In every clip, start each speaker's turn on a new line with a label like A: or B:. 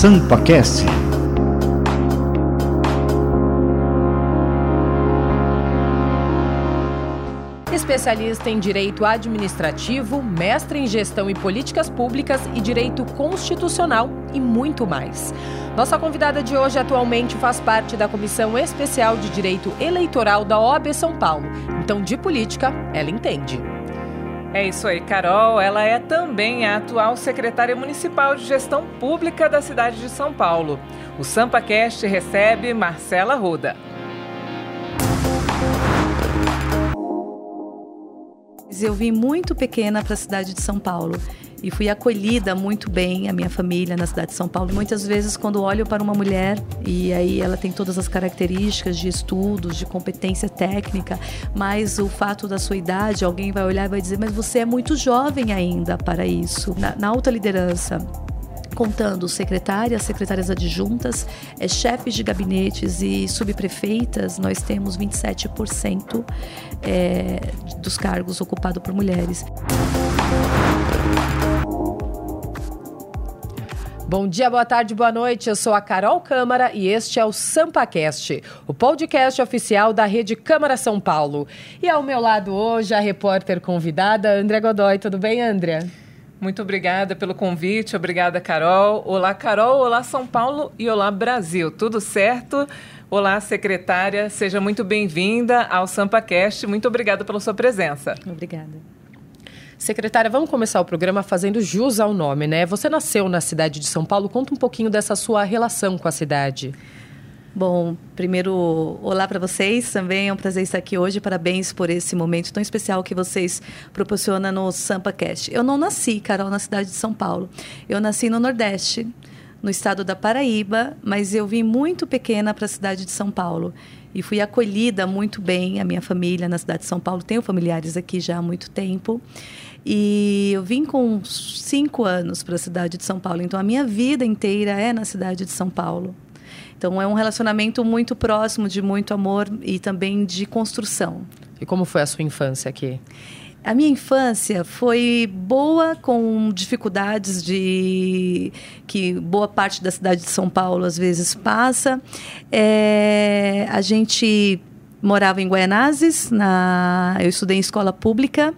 A: SampaCast.
B: Especialista em Direito Administrativo, mestre em Gestão e Políticas Públicas e Direito Constitucional e muito mais. Nossa convidada de hoje atualmente faz parte da Comissão Especial de Direito Eleitoral da OAB São Paulo. Então, de política, ela entende.
C: É isso aí, Carol. Ela é também a atual secretária municipal de gestão pública da cidade de São Paulo. O SampaCast recebe Marcela Ruda.
D: Eu vim muito pequena para a cidade de São Paulo e fui acolhida muito bem, a minha família na cidade de São Paulo. Muitas vezes, quando olho para uma mulher e aí ela tem todas as características de estudos, de competência técnica, mas o fato da sua idade, alguém vai olhar e vai dizer: Mas você é muito jovem ainda para isso. Na, na alta liderança, contando secretárias, secretárias adjuntas, é, chefes de gabinetes e subprefeitas, nós temos 27% é, dos cargos ocupados por mulheres.
B: Bom dia, boa tarde, boa noite. Eu sou a Carol Câmara e este é o SampaCast, o podcast oficial da Rede Câmara São Paulo. E ao meu lado hoje a repórter convidada, André Godoy. Tudo bem, André?
C: Muito obrigada pelo convite, obrigada, Carol. Olá, Carol, olá, São Paulo e olá, Brasil. Tudo certo? Olá, secretária, seja muito bem-vinda ao SampaCast. Muito obrigada pela sua presença.
D: Obrigada.
B: Secretária, vamos começar o programa fazendo jus ao nome, né? Você nasceu na cidade de São Paulo, conta um pouquinho dessa sua relação com a cidade.
D: Bom, primeiro, olá para vocês também. É um prazer estar aqui hoje. Parabéns por esse momento tão especial que vocês proporcionam no SampaCast. Eu não nasci, Carol, na cidade de São Paulo. Eu nasci no Nordeste, no estado da Paraíba, mas eu vim muito pequena para a cidade de São Paulo e fui acolhida muito bem, a minha família na cidade de São Paulo. Tenho familiares aqui já há muito tempo. E eu vim com cinco anos para a cidade de São Paulo, então a minha vida inteira é na cidade de São Paulo. Então é um relacionamento muito próximo, de muito amor e também de construção.
B: E como foi a sua infância aqui?
D: A minha infância foi boa, com dificuldades de que boa parte da cidade de São Paulo às vezes passa. É, a gente morava em Guaianazes, na, eu estudei em escola pública.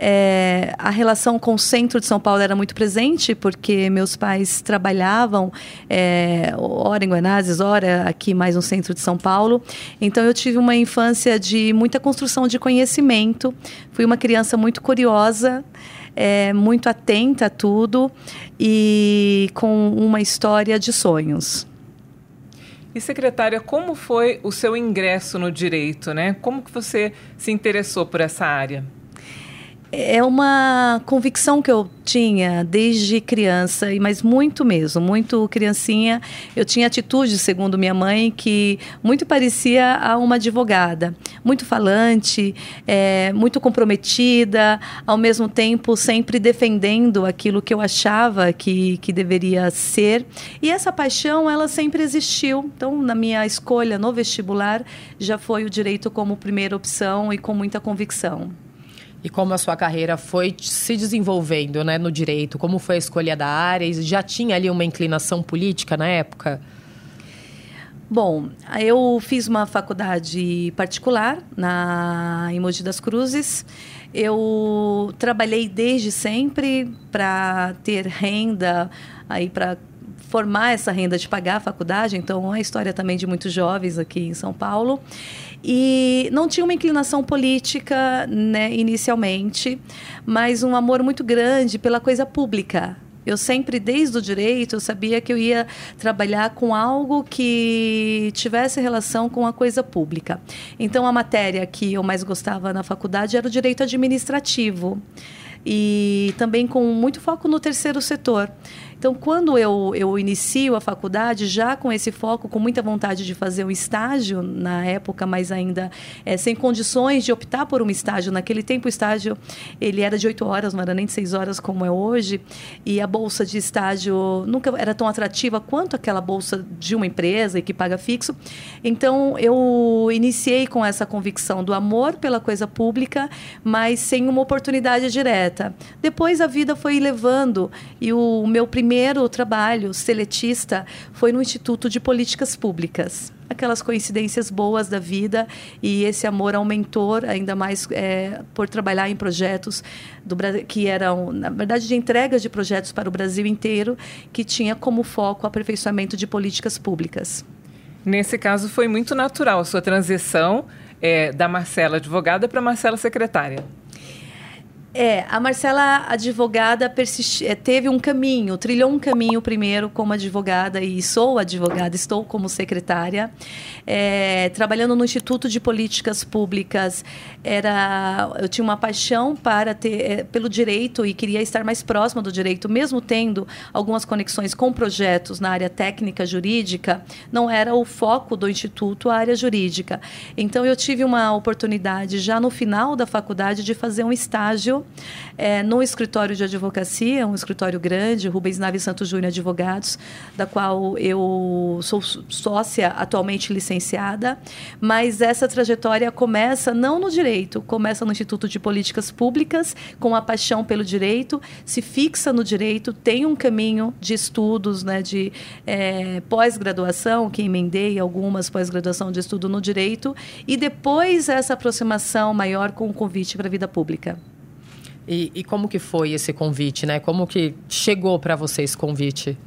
D: É, a relação com o centro de São Paulo era muito presente, porque meus pais trabalhavam, é, ora em Guanazes, ora aqui mais no centro de São Paulo. Então eu tive uma infância de muita construção de conhecimento. Fui uma criança muito curiosa. É, muito atenta a tudo e com uma história de sonhos.
C: E secretária, como foi o seu ingresso no direito, né? Como que você se interessou por essa área?
D: É uma convicção que eu tinha desde criança, mas muito mesmo, muito criancinha. Eu tinha atitude, segundo minha mãe, que muito parecia a uma advogada. Muito falante, é, muito comprometida, ao mesmo tempo sempre defendendo aquilo que eu achava que, que deveria ser. E essa paixão, ela sempre existiu. Então, na minha escolha no vestibular, já foi o direito como primeira opção e com muita convicção
B: e como a sua carreira foi se desenvolvendo né, no direito, como foi a escolha da área, já tinha ali uma inclinação política na época?
D: Bom, eu fiz uma faculdade particular na em Mogi das Cruzes. Eu trabalhei desde sempre para ter renda aí para formar essa renda de pagar a faculdade, então a história também de muitos jovens aqui em São Paulo. E não tinha uma inclinação política né, inicialmente, mas um amor muito grande pela coisa pública. Eu sempre, desde o direito, eu sabia que eu ia trabalhar com algo que tivesse relação com a coisa pública. Então, a matéria que eu mais gostava na faculdade era o direito administrativo e também com muito foco no terceiro setor. Então, quando eu, eu inicio a faculdade, já com esse foco, com muita vontade de fazer um estágio na época, mas ainda é, sem condições de optar por um estágio. Naquele tempo, o estágio ele era de oito horas, não era nem de seis horas como é hoje. E a bolsa de estágio nunca era tão atrativa quanto aquela bolsa de uma empresa e que paga fixo. Então, eu iniciei com essa convicção do amor pela coisa pública, mas sem uma oportunidade direta. Depois, a vida foi levando e o meu primeiro primeiro trabalho seletista foi no Instituto de Políticas Públicas aquelas coincidências boas da vida e esse amor aumentou ainda mais é, por trabalhar em projetos do que eram na verdade de entregas de projetos para o Brasil inteiro que tinha como foco o aperfeiçoamento de políticas públicas.
C: Nesse caso foi muito natural a sua transição é, da Marcela advogada para Marcela secretária.
D: É, a Marcela, advogada, persisti- é, teve um caminho, trilhou um caminho primeiro como advogada e sou advogada, estou como secretária, é, trabalhando no Instituto de Políticas Públicas. Era, eu tinha uma paixão para ter é, pelo direito e queria estar mais próxima do direito, mesmo tendo algumas conexões com projetos na área técnica jurídica, não era o foco do instituto a área jurídica. Então eu tive uma oportunidade já no final da faculdade de fazer um estágio é, no escritório de advocacia, um escritório grande, Rubens Naves Santos Júnior Advogados, da qual eu sou sócia atualmente licenciada, mas essa trajetória começa não no direito, começa no Instituto de Políticas Públicas, com a paixão pelo direito, se fixa no direito, tem um caminho de estudos, né, de é, pós-graduação, que emendei algumas pós-graduação de estudo no direito, e depois essa aproximação maior com o convite para a vida pública.
B: E, e, como que foi esse convite, né? Como que chegou para você esse convite?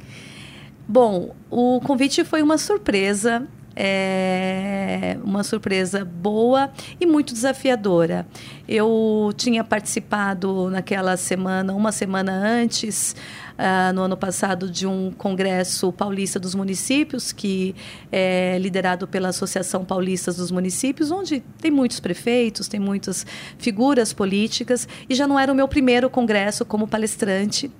D: Bom, o convite foi uma surpresa, é uma surpresa boa e muito desafiadora. Eu tinha participado naquela semana, uma semana antes, uh, no ano passado, de um congresso paulista dos municípios, que é liderado pela Associação Paulista dos Municípios, onde tem muitos prefeitos, tem muitas figuras políticas, e já não era o meu primeiro congresso como palestrante.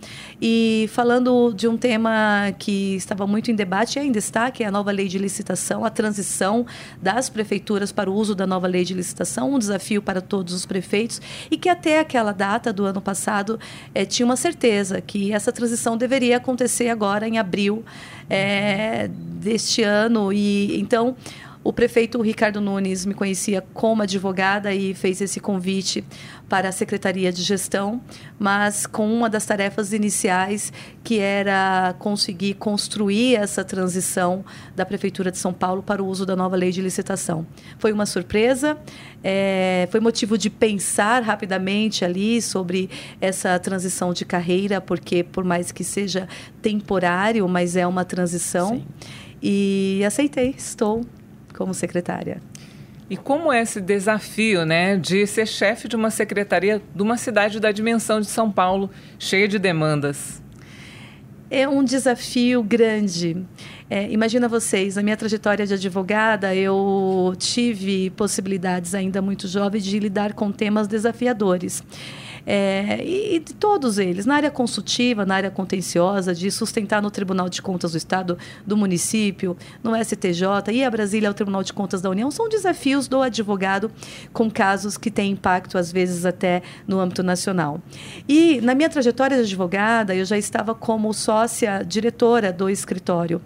D: E falando de um tema que estava muito em debate ainda está, que é a nova lei de licitação, a transição das prefeituras para o uso da nova lei de licitação, um desafio para todos os prefeitos, e que até aquela data do ano passado eh, tinha uma certeza que essa transição deveria acontecer agora em abril é, deste ano. E então o prefeito Ricardo Nunes me conhecia como advogada e fez esse convite para a Secretaria de Gestão, mas com uma das tarefas iniciais que era conseguir construir essa transição da Prefeitura de São Paulo para o uso da nova lei de licitação. Foi uma surpresa, é, foi motivo de pensar rapidamente ali sobre essa transição de carreira, porque por mais que seja temporário, mas é uma transição. Sim. E aceitei, estou como secretária.
C: E como é esse desafio, né, de ser chefe de uma secretaria de uma cidade da dimensão de São Paulo, cheia de demandas?
D: É um desafio grande. É, imagina vocês, na minha trajetória de advogada, eu tive possibilidades ainda muito jovem de lidar com temas desafiadores. É, e, e todos eles, na área consultiva, na área contenciosa, de sustentar no Tribunal de Contas do Estado, do município, no STJ e a Brasília ao Tribunal de Contas da União, são desafios do advogado com casos que têm impacto, às vezes, até no âmbito nacional. E na minha trajetória de advogada, eu já estava como sócia diretora do escritório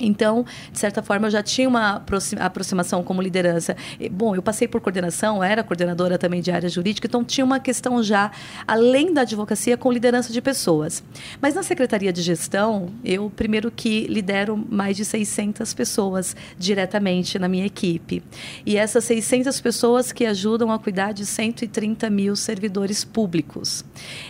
D: então, de certa forma, eu já tinha uma aproximação como liderança. Bom, eu passei por coordenação, era coordenadora também de área jurídica, então tinha uma questão já, além da advocacia, com liderança de pessoas. Mas na Secretaria de Gestão, eu, primeiro que lidero mais de 600 pessoas diretamente na minha equipe. E essas 600 pessoas que ajudam a cuidar de 130 mil servidores públicos.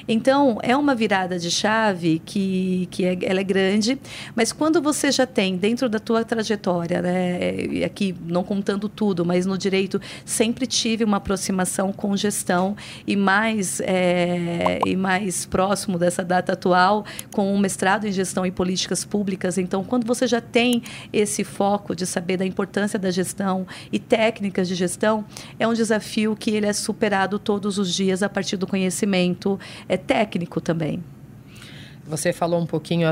D: Então, é uma virada de chave que, que é, ela é grande, mas quando você já tem dentro da tua trajetória, né, e aqui não contando tudo, mas no direito sempre tive uma aproximação com gestão e mais é, e mais próximo dessa data atual com um mestrado em gestão e políticas públicas. Então, quando você já tem esse foco de saber da importância da gestão e técnicas de gestão, é um desafio que ele é superado todos os dias a partir do conhecimento é técnico também.
B: Você falou um pouquinho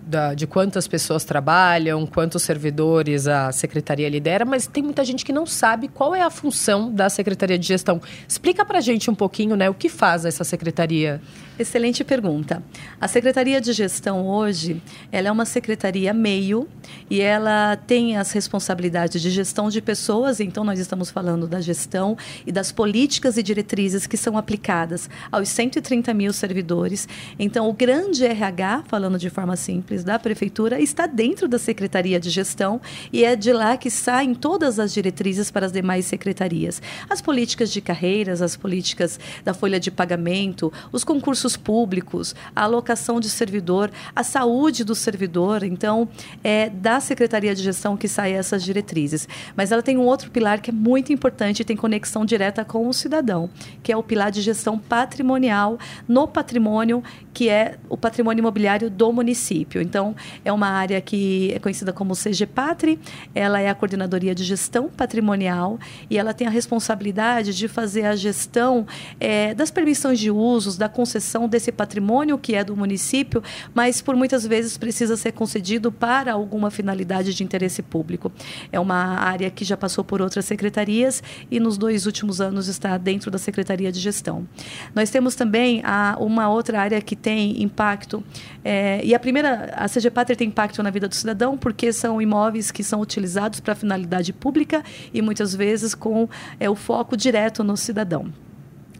B: da, de quantas pessoas trabalham, quantos servidores a secretaria lidera, mas tem muita gente que não sabe qual é a função da Secretaria de Gestão. Explica para a gente um pouquinho né, o que faz essa secretaria.
D: Excelente pergunta. A Secretaria de Gestão hoje, ela é uma secretaria meio e ela tem as responsabilidades de gestão de pessoas, então nós estamos falando da gestão e das políticas e diretrizes que são aplicadas aos 130 mil servidores. Então, o grande RH, falando de forma simples, da Prefeitura, está dentro da Secretaria de Gestão e é de lá que saem todas as diretrizes para as demais secretarias. As políticas de carreiras, as políticas da folha de pagamento, os concursos públicos, a alocação de servidor, a saúde do servidor. Então, é da Secretaria de Gestão que saem essas diretrizes. Mas ela tem um outro pilar que é muito importante e tem conexão direta com o cidadão, que é o pilar de gestão patrimonial no patrimônio, que é o patrimônio imobiliário do município. Então, é uma área que é conhecida como CGPatri, ela é a coordenadoria de gestão patrimonial e ela tem a responsabilidade de fazer a gestão é, das permissões de usos, da concessão desse patrimônio que é do município, mas por muitas vezes precisa ser concedido para alguma finalidade de interesse público. É uma área que já passou por outras secretarias e nos dois últimos anos está dentro da Secretaria de Gestão. Nós temos também a, uma outra área que tem impacto, é, e a primeira, a CGPATER tem impacto na vida do cidadão porque são imóveis que são utilizados para finalidade pública e muitas vezes com é, o foco direto no cidadão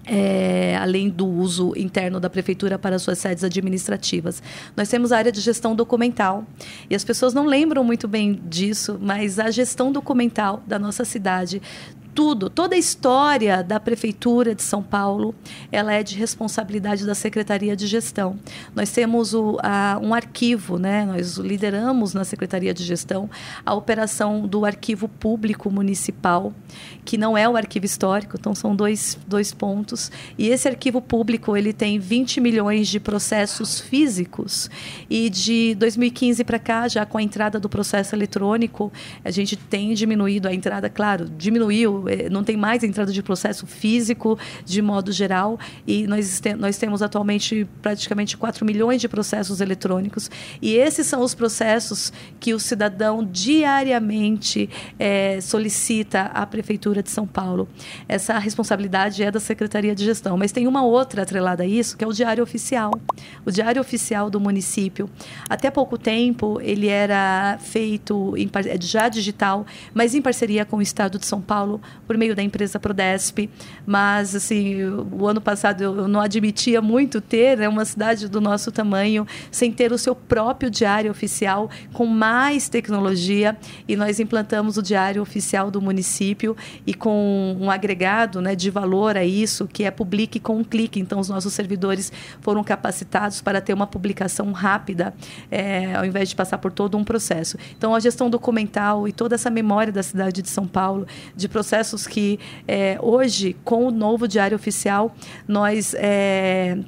D: é, além do uso interno da prefeitura para suas sedes administrativas. Nós temos a área de gestão documental e as pessoas não lembram muito bem disso, mas a gestão documental da nossa cidade tudo, toda a história da prefeitura de São Paulo, ela é de responsabilidade da Secretaria de Gestão. Nós temos o, a, um arquivo, né? Nós lideramos na Secretaria de Gestão a operação do arquivo público municipal, que não é o arquivo histórico, então são dois, dois pontos. E esse arquivo público, ele tem 20 milhões de processos físicos e de 2015 para cá, já com a entrada do processo eletrônico, a gente tem diminuído a entrada, claro, diminuiu não tem mais entrada de processo físico de modo geral e nós, nós temos atualmente praticamente 4 milhões de processos eletrônicos e esses são os processos que o cidadão diariamente é, solicita à Prefeitura de São Paulo. Essa responsabilidade é da Secretaria de Gestão, mas tem uma outra atrelada a isso, que é o Diário Oficial. O Diário Oficial do município. Até pouco tempo, ele era feito em, já digital, mas em parceria com o Estado de São Paulo, por meio da empresa Prodesp, mas assim, o ano passado eu não admitia muito ter né, uma cidade do nosso tamanho sem ter o seu próprio diário oficial com mais tecnologia e nós implantamos o diário oficial do município e com um agregado né, de valor a isso, que é publique com um clique. Então, os nossos servidores foram capacitados para ter uma publicação rápida, é, ao invés de passar por todo um processo. Então, a gestão documental e toda essa memória da cidade de São Paulo, de processos processos que é, hoje, com o novo Diário Oficial, nós é,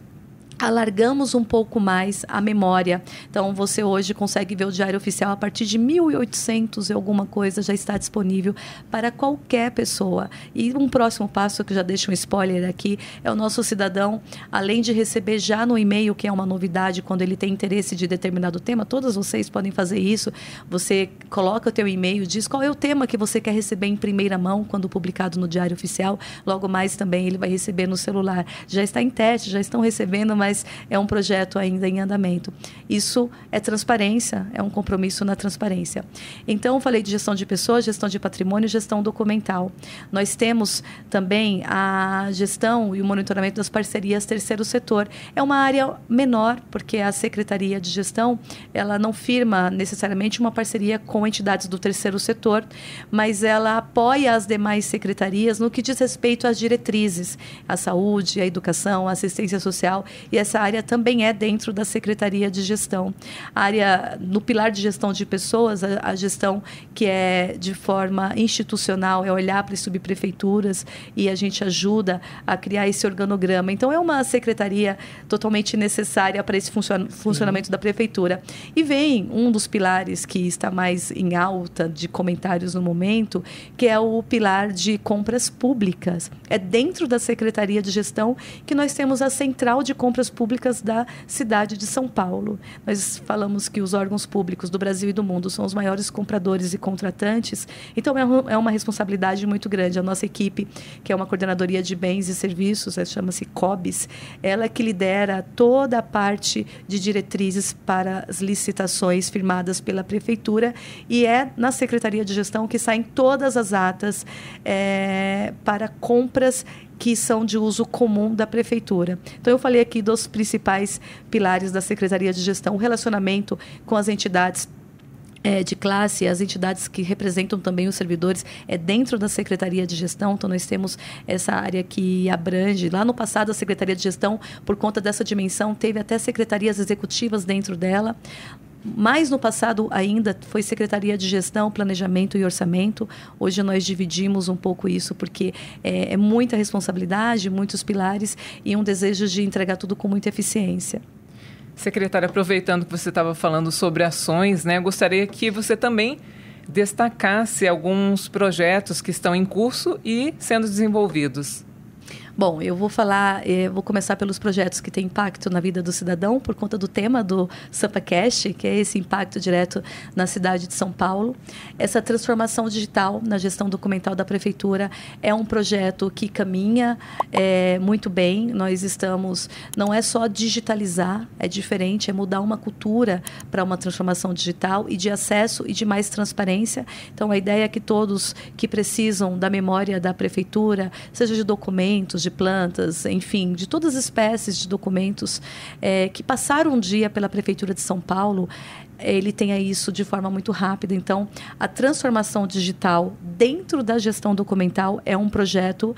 D: alargamos um pouco mais a memória. Então, você hoje consegue ver o Diário Oficial a partir de 1800 e alguma coisa já está disponível para qualquer pessoa. E um próximo passo, que já deixo um spoiler aqui, é o nosso cidadão, além de receber já no e-mail, que é uma novidade, quando ele tem interesse de determinado tema, todas vocês podem fazer isso. Você coloca o teu e-mail, diz qual é o tema que você quer receber em primeira mão quando publicado no Diário Oficial. Logo mais também ele vai receber no celular. Já está em teste, já estão recebendo, mas mas é um projeto ainda em andamento. Isso é transparência, é um compromisso na transparência. Então, falei de gestão de pessoas, gestão de patrimônio, gestão documental. Nós temos também a gestão e o monitoramento das parcerias terceiro setor. É uma área menor, porque a Secretaria de Gestão, ela não firma necessariamente uma parceria com entidades do terceiro setor, mas ela apoia as demais secretarias no que diz respeito às diretrizes, a saúde, a educação, a assistência social e essa área também é dentro da Secretaria de Gestão. A área, no pilar de gestão de pessoas, a, a gestão que é de forma institucional, é olhar para as subprefeituras e a gente ajuda a criar esse organograma. Então, é uma secretaria totalmente necessária para esse funcion funcionamento Sim. da prefeitura. E vem um dos pilares que está mais em alta de comentários no momento, que é o pilar de compras públicas. É dentro da Secretaria de Gestão que nós temos a central de compras públicas da cidade de São Paulo. Nós falamos que os órgãos públicos do Brasil e do mundo são os maiores compradores e contratantes, então é, é uma responsabilidade muito grande. A nossa equipe, que é uma coordenadoria de bens e serviços, chama-se COBS, ela é que lidera toda a parte de diretrizes para as licitações firmadas pela prefeitura e é na Secretaria de Gestão que saem todas as atas é, para compras que são de uso comum da prefeitura. Então eu falei aqui dos principais pilares da Secretaria de Gestão, o relacionamento com as entidades é, de classe, as entidades que representam também os servidores, é dentro da Secretaria de Gestão. Então, nós temos essa área que abrange. Lá no passado, a Secretaria de Gestão, por conta dessa dimensão, teve até secretarias executivas dentro dela. Mais no passado ainda foi Secretaria de Gestão, Planejamento e Orçamento. Hoje nós dividimos um pouco isso, porque é, é muita responsabilidade, muitos pilares e um desejo de entregar tudo com muita eficiência.
C: Secretária, aproveitando que você estava falando sobre ações, né, gostaria que você também destacasse alguns projetos que estão em curso e sendo desenvolvidos.
D: Bom, eu vou falar, eh, vou começar pelos projetos que têm impacto na vida do cidadão, por conta do tema do SampaCast, que é esse impacto direto na cidade de São Paulo. Essa transformação digital na gestão documental da prefeitura é um projeto que caminha é, muito bem. Nós estamos, não é só digitalizar, é diferente, é mudar uma cultura para uma transformação digital e de acesso e de mais transparência. Então, a ideia é que todos que precisam da memória da prefeitura, seja de documentos, de de plantas, enfim, de todas as espécies de documentos é, que passaram um dia pela Prefeitura de São Paulo, ele tenha isso de forma muito rápida. Então, a transformação digital dentro da gestão documental é um projeto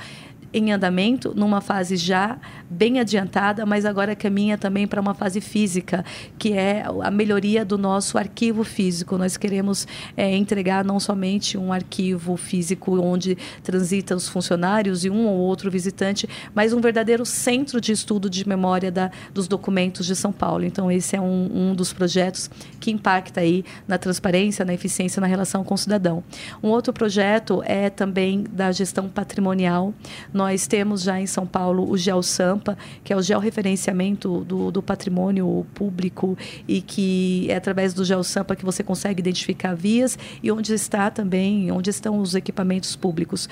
D: em andamento, numa fase já bem adiantada, mas agora caminha também para uma fase física, que é a melhoria do nosso arquivo físico. Nós queremos é, entregar não somente um arquivo físico onde transitam os funcionários e um ou outro visitante, mas um verdadeiro centro de estudo de memória da, dos documentos de São Paulo. Então, esse é um, um dos projetos que impacta aí na transparência, na eficiência, na relação com o cidadão. Um outro projeto é também da gestão patrimonial. Nós temos já em São Paulo o GeoSampa, que é o georreferenciamento do, do patrimônio público e que é através do GeoSampa que você consegue identificar vias e onde está também, onde estão os equipamentos públicos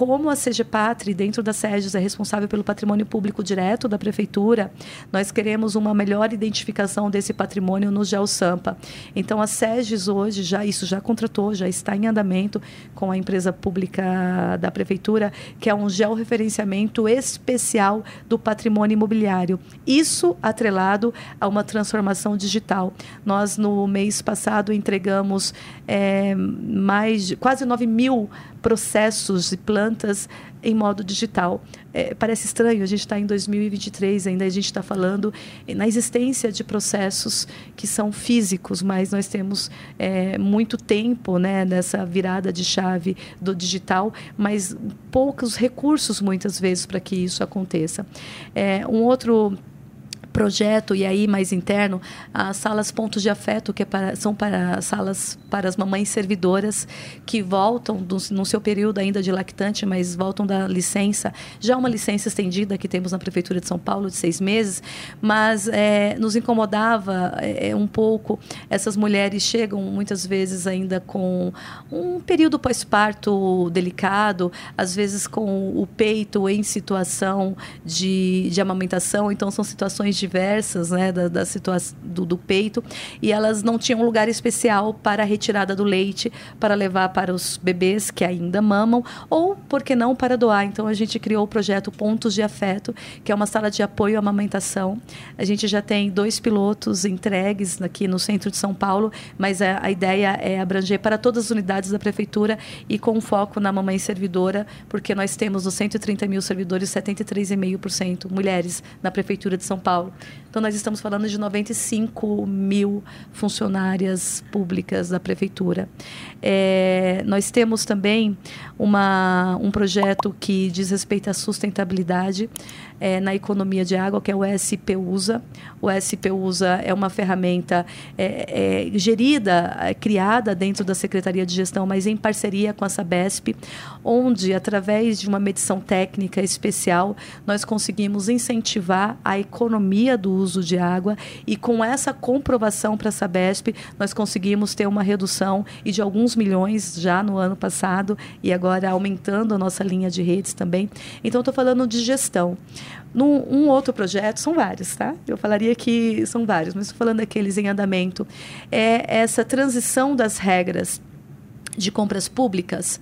D: como a CGPatri, dentro da SEGES, é responsável pelo patrimônio público direto da prefeitura, nós queremos uma melhor identificação desse patrimônio no GeoSampa. Então, a SEGES hoje, já isso já contratou, já está em andamento com a empresa pública da prefeitura, que é um georreferenciamento especial do patrimônio imobiliário. Isso atrelado a uma transformação digital. Nós, no mês passado, entregamos é, mais quase 9 mil processos e plantas em modo digital. É, parece estranho, a gente está em 2023 ainda, a gente está falando na existência de processos que são físicos, mas nós temos é, muito tempo né, nessa virada de chave do digital, mas poucos recursos muitas vezes para que isso aconteça. É, um outro projeto e aí mais interno as salas pontos de afeto que é para, são para salas para as mamães servidoras que voltam do, no seu período ainda de lactante mas voltam da licença. Já uma licença estendida que temos na prefeitura de São Paulo de seis meses mas é, nos incomodava é, um pouco essas mulheres chegam muitas vezes ainda com um período pós-parto delicado às vezes com o peito em situação de, de amamentação então são situações diversas né, da, da situação do, do, peito e elas não tinham lugar especial para a retirada do leite para levar para os bebês que ainda mamam ou, por que não, para doar. Então a gente criou o projeto Pontos de Afeto, que é uma sala de apoio à amamentação. A gente já tem dois pilotos entregues aqui no centro de São Paulo, mas a, a ideia é abranger para todas as unidades da prefeitura e com foco na mamãe servidora, porque nós temos os 130 mil servidores, 73,5% mulheres na prefeitura de São Paulo. Então, nós estamos falando de 95 mil funcionárias públicas da prefeitura. É, nós temos também uma, um projeto que diz respeito à sustentabilidade. É, na economia de água, que é o SPUSA. O SPUSA é uma ferramenta é, é, gerida, é, criada dentro da Secretaria de Gestão, mas em parceria com a Sabesp, onde, através de uma medição técnica especial, nós conseguimos incentivar a economia do uso de água e com essa comprovação para a Sabesp, nós conseguimos ter uma redução e de alguns milhões já no ano passado e agora aumentando a nossa linha de redes também. Então, estou falando de gestão. Num um outro projeto, são vários, tá? Eu falaria que são vários, mas estou falando daqueles em andamento. É essa transição das regras de compras públicas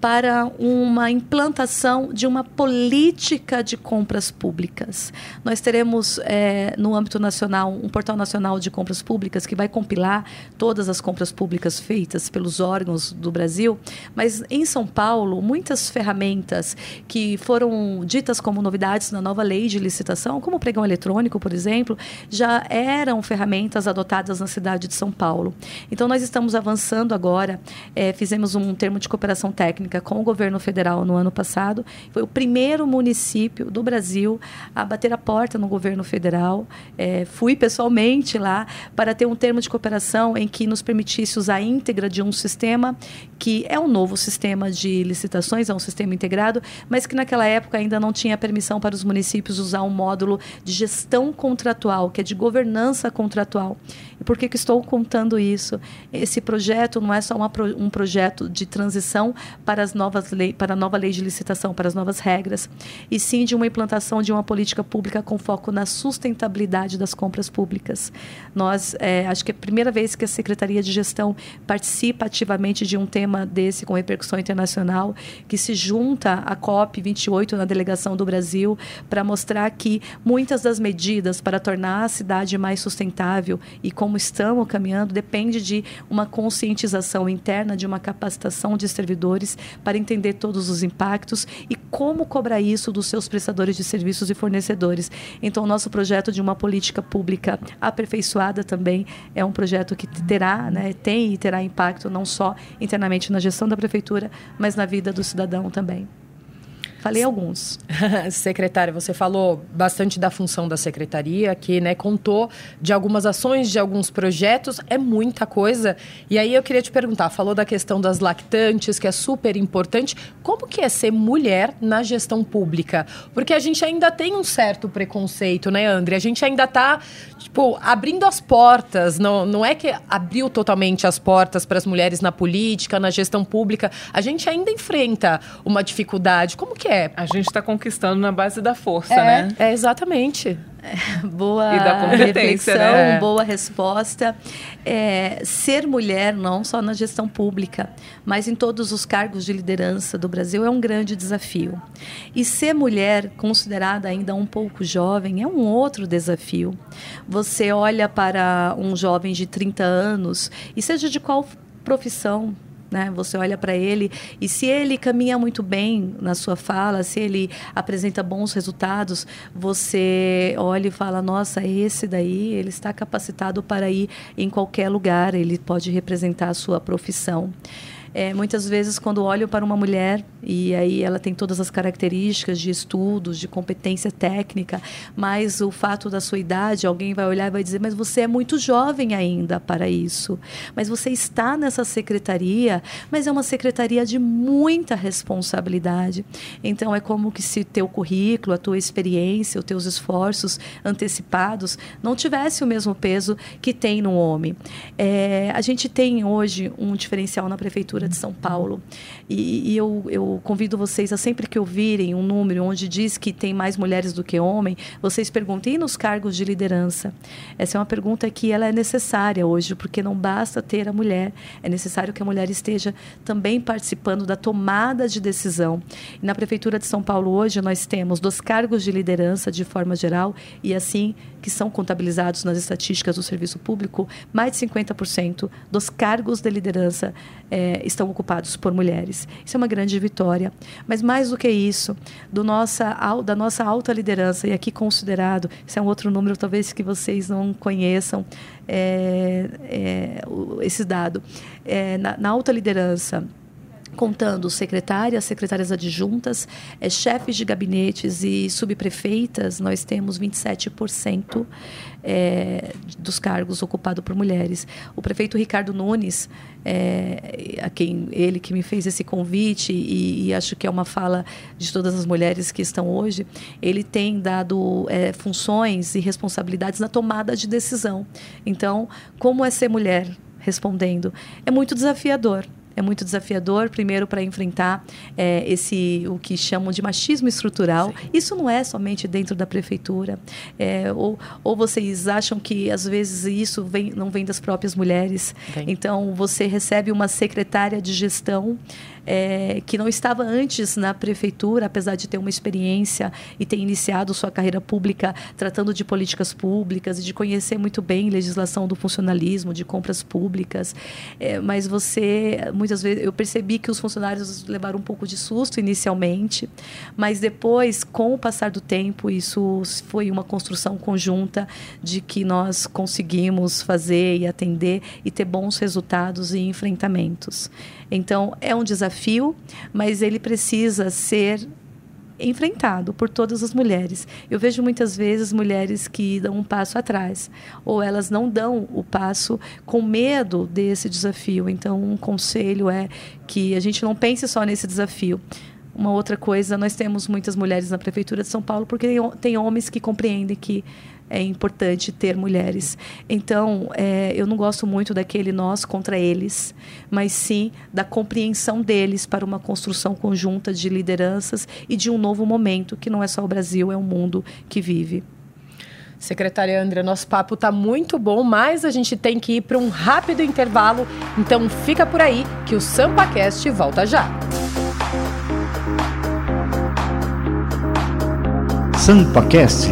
D: para uma implantação de uma política de compras públicas. Nós teremos, é, no âmbito nacional, um portal nacional de compras públicas que vai compilar todas as compras públicas feitas pelos órgãos do Brasil, mas em São Paulo, muitas ferramentas que foram ditas como novidades na nova lei de licitação, como o pregão eletrônico, por exemplo, já eram ferramentas adotadas na cidade de São Paulo. Então, nós estamos avançando agora, é, fizemos um termo de cooperação técnica técnica com o governo federal no ano passado. Foi o primeiro município do Brasil a bater a porta no governo federal. É, fui pessoalmente lá para ter um termo de cooperação em que nos permitisse usar a íntegra de um sistema que é um novo sistema de licitações, é um sistema integrado, mas que naquela época ainda não tinha permissão para os municípios usar um módulo de gestão contratual, que é de governança contratual. E por que, que estou contando isso? Esse projeto não é só uma, um projeto de transição para, as novas lei, para a nova lei de licitação, para as novas regras, e sim de uma implantação de uma política pública com foco na sustentabilidade das compras públicas. Nós, é, acho que é a primeira vez que a Secretaria de Gestão participa ativamente de um tema desse com repercussão internacional, que se junta à COP 28 na delegação do Brasil para mostrar que muitas das medidas para tornar a cidade mais sustentável e com como estamos caminhando depende de uma conscientização interna, de uma capacitação de servidores para entender todos os impactos e como cobrar isso dos seus prestadores de serviços e fornecedores. Então, o nosso projeto de uma política pública aperfeiçoada também é um projeto que terá, né, tem e terá impacto não só internamente na gestão da prefeitura, mas na vida do cidadão também. Falei alguns.
B: Secretária, você falou bastante da função da secretaria, que né, contou de algumas ações, de alguns projetos, é muita coisa. E aí eu queria te perguntar, falou da questão das lactantes, que é super importante. Como que é ser mulher na gestão pública? Porque a gente ainda tem um certo preconceito, né, André? A gente ainda está, tipo, abrindo as portas. Não, não é que abriu totalmente as portas para as mulheres na política, na gestão pública. A gente ainda enfrenta uma dificuldade. Como que é?
C: A gente está conquistando na base da força,
B: é,
C: né?
B: É, exatamente.
D: É, boa
C: e da competência,
D: né? boa resposta. É, ser mulher, não só na gestão pública, mas em todos os cargos de liderança do Brasil, é um grande desafio. E ser mulher, considerada ainda um pouco jovem, é um outro desafio. Você olha para um jovem de 30 anos, e seja de qual profissão, né? Você olha para ele e se ele caminha muito bem na sua fala, se ele apresenta bons resultados, você olha e fala: nossa, esse daí ele está capacitado para ir em qualquer lugar, ele pode representar a sua profissão. É, muitas vezes, quando olho para uma mulher e aí ela tem todas as características de estudos, de competência técnica, mas o fato da sua idade, alguém vai olhar e vai dizer: Mas você é muito jovem ainda para isso. Mas você está nessa secretaria, mas é uma secretaria de muita responsabilidade. Então, é como que se teu currículo, a tua experiência, os teus esforços antecipados não tivesse o mesmo peso que tem no homem. É, a gente tem hoje um diferencial na prefeitura Prefeitura de São Paulo. E, e eu, eu, convido vocês a sempre que ouvirem um número onde diz que tem mais mulheres do que homens, vocês perguntem nos cargos de liderança. Essa é uma pergunta que ela é necessária hoje, porque não basta ter a mulher, é necessário que a mulher esteja também participando da tomada de decisão. E na Prefeitura de São Paulo hoje nós temos dos cargos de liderança de forma geral e assim que são contabilizados nas estatísticas do serviço público, mais de 50% dos cargos de liderança é, estão ocupados por mulheres. Isso é uma grande vitória. Mas mais do que isso, do nossa, da nossa alta liderança, e aqui considerado, isso é um outro número talvez que vocês não conheçam, é, é, esse dado, é, na, na alta liderança, contando secretárias, secretárias adjuntas, é, chefes de gabinetes e subprefeitas, nós temos 27% é, dos cargos ocupados por mulheres. O prefeito Ricardo Nunes, é, a quem ele que me fez esse convite e, e, acho que é uma fala de todas as mulheres que estão hoje, ele tem dado é, funções e responsabilidades na tomada de decisão. Então, como é ser mulher? Respondendo, é muito desafiador é muito desafiador, primeiro para enfrentar é, esse o que chamam de machismo estrutural. Sim. Isso não é somente dentro da prefeitura. É, ou, ou vocês acham que às vezes isso vem, não vem das próprias mulheres? Vem. Então você recebe uma secretária de gestão é, que não estava antes na prefeitura, apesar de ter uma experiência e ter iniciado sua carreira pública tratando de políticas públicas e de conhecer muito bem legislação do funcionalismo, de compras públicas. É, mas você, muitas vezes, eu percebi que os funcionários levaram um pouco de susto inicialmente, mas depois, com o passar do tempo, isso foi uma construção conjunta de que nós conseguimos fazer e atender e ter bons resultados e enfrentamentos. Então, é um desafio, mas ele precisa ser enfrentado por todas as mulheres. Eu vejo muitas vezes mulheres que dão um passo atrás, ou elas não dão o passo com medo desse desafio. Então, um conselho é que a gente não pense só nesse desafio. Uma outra coisa, nós temos muitas mulheres na prefeitura de São Paulo porque tem homens que compreendem que é importante ter mulheres. Então, é, eu não gosto muito daquele nós contra eles, mas sim da compreensão deles para uma construção conjunta de lideranças e de um novo momento, que não é só o Brasil, é o mundo que vive.
B: Secretária André, nosso papo está muito bom, mas a gente tem que ir para um rápido intervalo, então fica por aí que o SampaCast volta já.
A: SampaCast